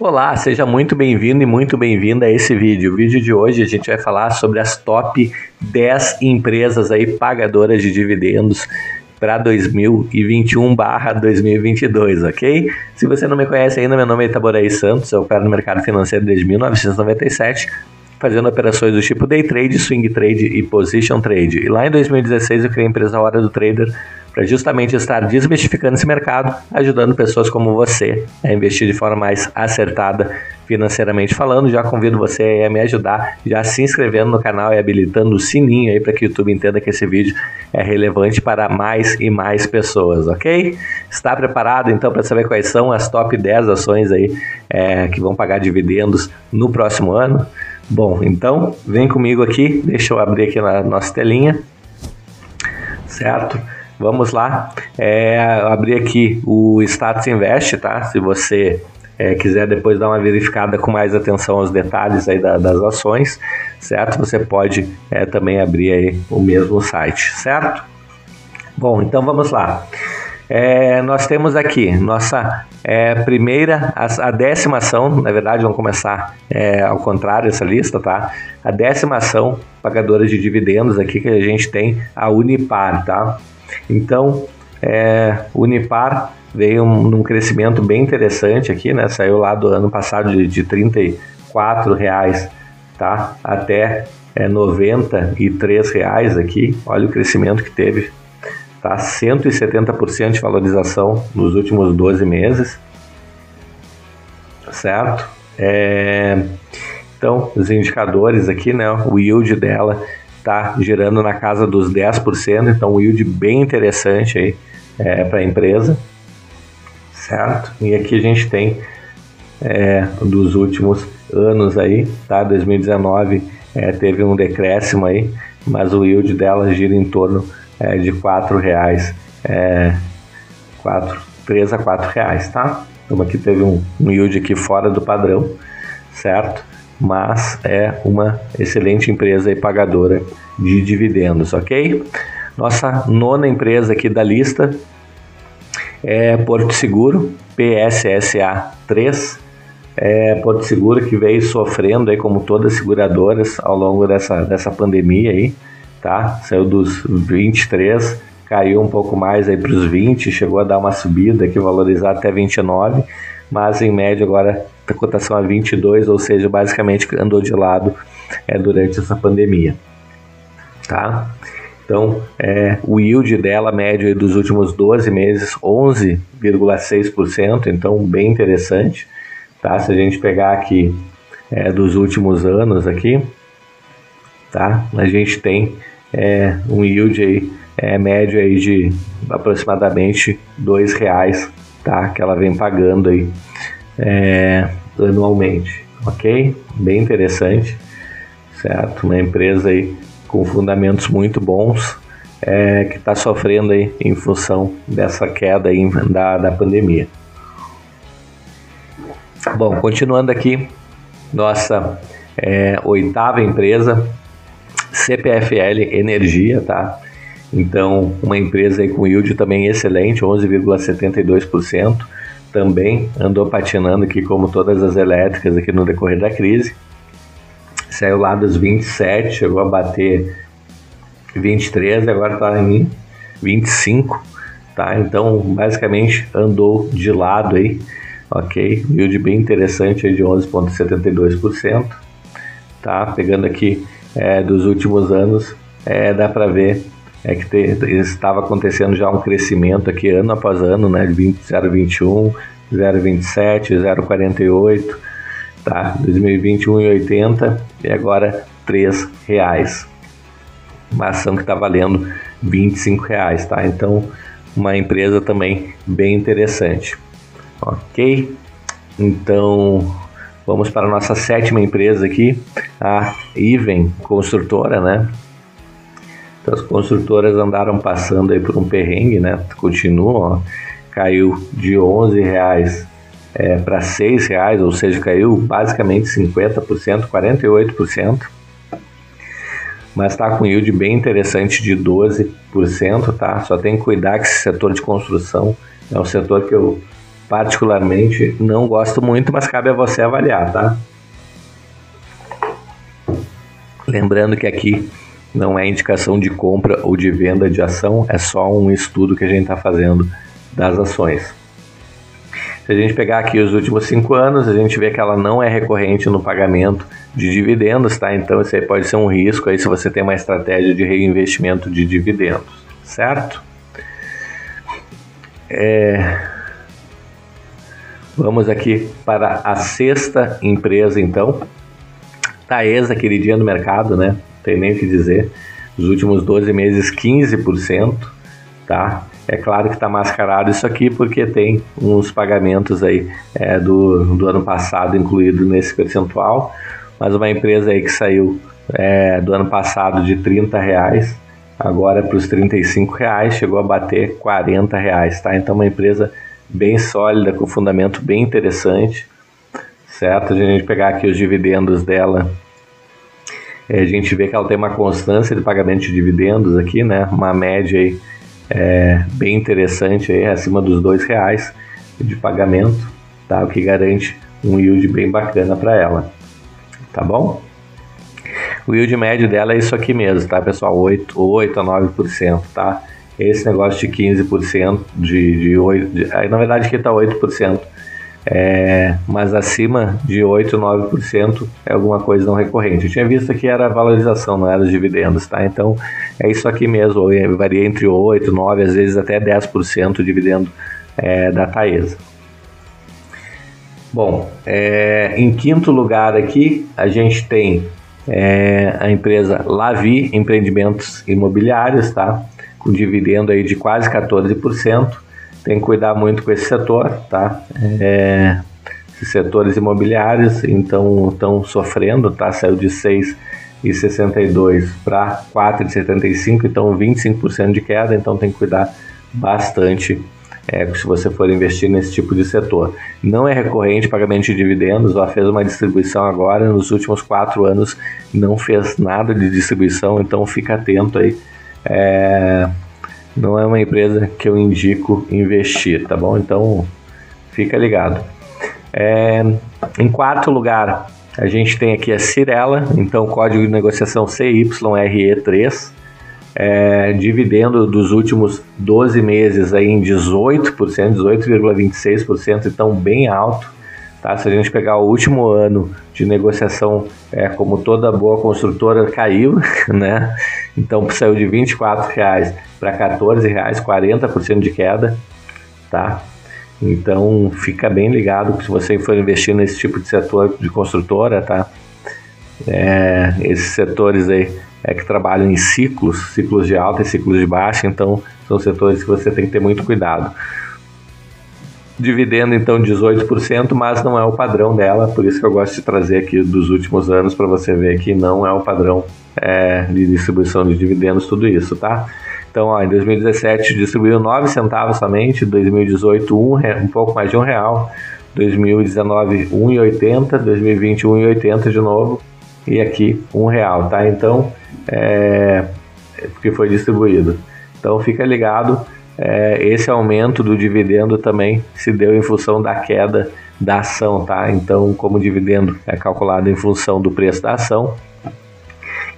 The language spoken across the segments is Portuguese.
Olá, seja muito bem-vindo e muito bem-vinda a esse vídeo. O vídeo de hoje a gente vai falar sobre as top 10 empresas aí pagadoras de dividendos para 2021/2022, ok? Se você não me conhece ainda, meu nome é Itaboraí Santos, eu opero no mercado financeiro desde 1997, fazendo operações do tipo day trade, swing trade e position trade. E lá em 2016 eu criei a empresa Hora do Trader para justamente estar desmistificando esse mercado, ajudando pessoas como você a investir de forma mais acertada financeiramente falando. Já convido você a me ajudar, já se inscrevendo no canal e habilitando o sininho aí para que o YouTube entenda que esse vídeo é relevante para mais e mais pessoas, ok? Está preparado então para saber quais são as top 10 ações aí é, que vão pagar dividendos no próximo ano? Bom, então vem comigo aqui, deixa eu abrir aqui na nossa telinha, certo? Vamos lá, é, aqui o Status Invest, tá? Se você é, quiser depois dar uma verificada com mais atenção aos detalhes aí da, das ações, certo? Você pode é, também abrir aí o mesmo site, certo? Bom, então vamos lá. É, nós temos aqui nossa é, primeira, a, a, décima ação, na verdade vamos começar é, ao contrário essa lista, tá? A décima ação pagadora de dividendos aqui que a gente tem a Unipar, tá? Então, é, Unipar veio um, num crescimento bem interessante aqui, né? Saiu lá do ano passado de, de 34 reais, tá? Até é, 93 reais aqui. Olha o crescimento que teve, tá? 170% de valorização nos últimos 12 meses, certo? É, então, os indicadores aqui, né? O yield dela está girando na casa dos 10%, então um yield bem interessante aí é, para a empresa, certo? E aqui a gente tem é, dos últimos anos aí, tá? 2019 é, teve um decréscimo aí, mas o yield dela gira em torno é, de quatro reais, é, quatro, 3 a 4 reais, tá? Então aqui teve um, um yield aqui fora do padrão, certo? mas é uma excelente empresa e pagadora de dividendos, ok? Nossa nona empresa aqui da lista é Porto Seguro, PSSA 3. É Porto Seguro que veio sofrendo aí como todas as seguradoras ao longo dessa, dessa pandemia aí, tá? Saiu dos 23, caiu um pouco mais aí para os 20, chegou a dar uma subida que valorizar até 29, mas em média agora a cotação a 22, ou seja, basicamente andou de lado é, durante essa pandemia. Tá? Então, é, o yield dela, médio dos últimos 12 meses, 11,6%, então bem interessante. Tá? Se a gente pegar aqui é, dos últimos anos aqui, tá? a gente tem é, um yield aí, é, médio aí de aproximadamente R$ reais tá? que ela vem pagando aí é, anualmente, ok? Bem interessante, certo? Uma empresa aí com fundamentos muito bons é, que está sofrendo aí em função dessa queda aí da, da pandemia. Bom, continuando aqui, nossa é, oitava empresa, CPFL Energia, tá? Então, uma empresa aí com yield também excelente, 11,72% também andou patinando aqui como todas as elétricas aqui no decorrer da crise. Saiu lá dos 27, chegou a bater 23 e agora está em 25, tá? Então, basicamente andou de lado aí, ok? Yield bem interessante aí de 11,72%, tá? Pegando aqui é, dos últimos anos, é, dá para ver é que te, estava acontecendo já um crescimento aqui ano após ano, né, de 0,21, 0,27, 0,48, tá? 2020 1,80 e agora R$ reais. Uma ação que está valendo R$ reais, tá? Então, uma empresa também bem interessante. Ok? Então, vamos para a nossa sétima empresa aqui, a Iven Construtora, né? Então, as construtoras andaram passando aí por um perrengue, né? Continuam, caiu de 11 reais é, para 6 reais, ou seja, caiu basicamente 50%, 48%, mas está com yield bem interessante de 12%, tá? Só tem que cuidar que esse setor de construção é um setor que eu particularmente não gosto muito, mas cabe a você avaliar, tá? Lembrando que aqui não é indicação de compra ou de venda de ação, é só um estudo que a gente está fazendo das ações. Se a gente pegar aqui os últimos cinco anos, a gente vê que ela não é recorrente no pagamento de dividendos, tá? Então isso aí pode ser um risco aí se você tem uma estratégia de reinvestimento de dividendos, certo? É... Vamos aqui para a sexta empresa, então. Taesa, queridinha do mercado, né? Tem nem o que dizer. Os últimos 12 meses, 15%, tá? É claro que está mascarado isso aqui porque tem uns pagamentos aí é, do, do ano passado incluído nesse percentual, mas uma empresa aí que saiu é, do ano passado de 30 reais, agora para os 35 reais, chegou a bater 40 reais, tá? Então uma empresa bem sólida, com fundamento bem interessante, certo? A gente pegar aqui os dividendos dela, é, a gente vê que ela tem uma constância de pagamento de dividendos aqui, né? Uma média aí é, bem interessante, aí, acima dos dois reais de pagamento, tá? o que garante um yield bem bacana para ela. Tá bom? O yield médio dela é isso aqui mesmo, tá, pessoal? 8, 8 a 9%, tá? Esse negócio de 15% de, de 8%, de, na verdade aqui está 8%, é, mas acima de 8, 9% é alguma coisa não recorrente. Eu tinha visto que era valorização, não era os dividendos, tá? Então é isso aqui mesmo, varia entre 8, 9, às vezes até 10% o dividendo é, da Taesa. Bom, é, em quinto lugar aqui a gente tem é, a empresa Lavi Empreendimentos Imobiliários, tá? Com dividendo aí de quase 14% tem que cuidar muito com esse setor, tá? É, esses setores imobiliários então estão sofrendo, tá? Saiu de 6,62 para 4,75, então 25% de queda, então tem que cuidar bastante é, se você for investir nesse tipo de setor. Não é recorrente pagamento de dividendos, ela fez uma distribuição agora, nos últimos quatro anos não fez nada de distribuição, então fica atento aí. É, não é uma empresa que eu indico investir, tá bom? Então fica ligado. É, em quarto lugar, a gente tem aqui a Cirela, então código de negociação CYRE3, é, dividendo dos últimos 12 meses aí em 18%, 18,26%, então bem alto. Tá? Se a gente pegar o último ano de negociação, é, como toda boa construtora, caiu, né? Então saiu de R$ reais para R$ reais, 40% de queda, tá? Então fica bem ligado que se você for investir nesse tipo de setor de construtora, tá? É, esses setores aí é que trabalham em ciclos, ciclos de alta e ciclos de baixa, então são setores que você tem que ter muito cuidado dividendo então 18%, mas não é o padrão dela, por isso que eu gosto de trazer aqui dos últimos anos para você ver que não é o padrão é, de distribuição de dividendos, tudo isso, tá? Então, ó, em 2017 distribuiu 9 centavos somente, 2018 um, um pouco mais de um real, 2019 1,80, 2020 1,80 de novo e aqui um real, tá? Então, é, que foi distribuído. Então, fica ligado é, esse aumento do dividendo também se deu em função da queda da ação, tá? Então, como o dividendo é calculado em função do preço da ação,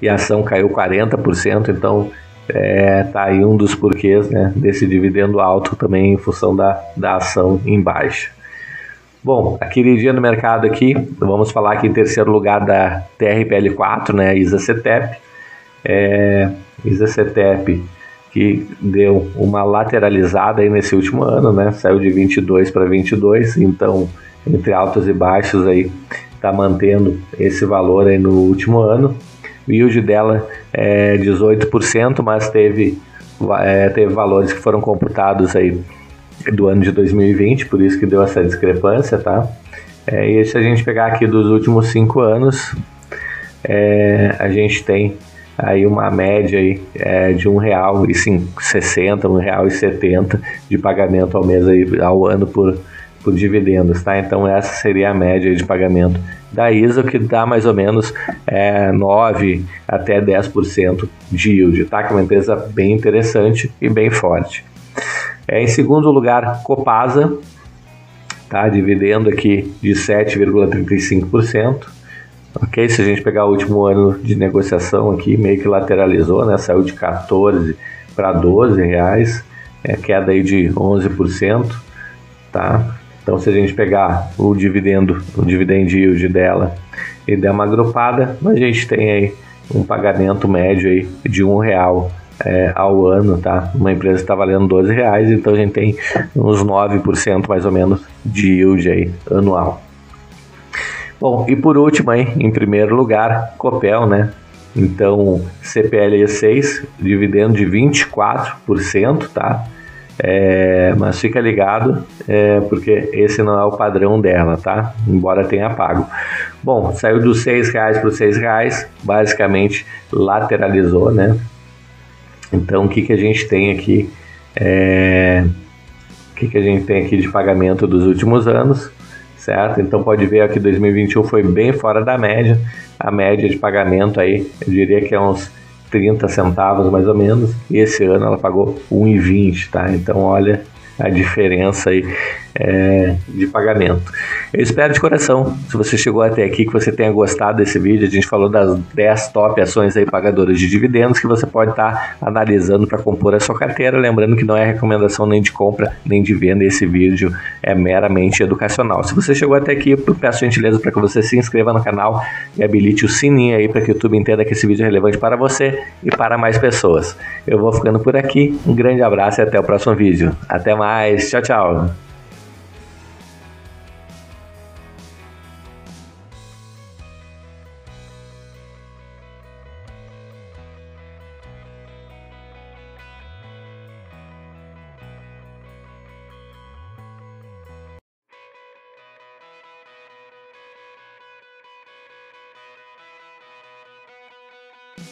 e a ação caiu 40%, então é, tá aí um dos porquês né, desse dividendo alto também em função da, da ação em baixa. Bom, aquele dia no mercado aqui, vamos falar aqui em terceiro lugar da TRPL4, né, ISA-CETEP. É, ISA-CETEP que deu uma lateralizada aí nesse último ano, né? Saiu de 22 para 22, então entre altos e baixos aí está mantendo esse valor aí no último ano. Yield dela é 18%, mas teve, é, teve valores que foram computados aí do ano de 2020, por isso que deu essa discrepância, tá? É, e se a gente pegar aqui dos últimos cinco anos, é, a gente tem aí uma média aí, é, de um real e sessenta, um real e setenta de pagamento ao mês aí, ao ano por, por dividendos, tá? Então essa seria a média de pagamento da ISO que dá mais ou menos é, 9 até 10% de yield, tá? Que é uma empresa bem interessante e bem forte. É, em segundo lugar, Copasa, tá? Dividendo aqui de 7,35%. Ok, se a gente pegar o último ano de negociação aqui, meio que lateralizou, né? Saiu de 14 para 12 reais, é queda aí de 11%, tá? Então, se a gente pegar o dividendo, o dividend yield dela e der uma agrupada, a gente tem aí um pagamento médio aí de um real é, ao ano, tá? Uma empresa está valendo 12 reais, então a gente tem uns 9% mais ou menos de yield aí anual. Bom, e por último aí, em primeiro lugar, Copel, né? Então, CPLE 6, dividendo de 24%, tá? É, mas fica ligado, é, porque esse não é o padrão dela, tá? Embora tenha pago. Bom, saiu dos seis reais para os seis reais, basicamente lateralizou, né? Então, o que, que a gente tem aqui? É, o que, que a gente tem aqui de pagamento dos últimos anos, certo? Então, pode ver que 2021 foi bem fora da média. A média de pagamento aí, eu diria que é uns 30 centavos mais ou menos. E esse ano ela pagou 1,20, tá? Então, olha a diferença aí é, de pagamento. Eu espero de coração, se você chegou até aqui, que você tenha gostado desse vídeo. A gente falou das 10 top ações aí pagadoras de dividendos que você pode estar tá analisando para compor a sua carteira. Lembrando que não é recomendação nem de compra nem de venda. Esse vídeo é meramente educacional. Se você chegou até aqui, eu peço gentileza para que você se inscreva no canal e habilite o sininho aí para que o YouTube entenda que esse vídeo é relevante para você e para mais pessoas. Eu vou ficando por aqui. Um grande abraço e até o próximo vídeo. Até mais. Tchau, tchau.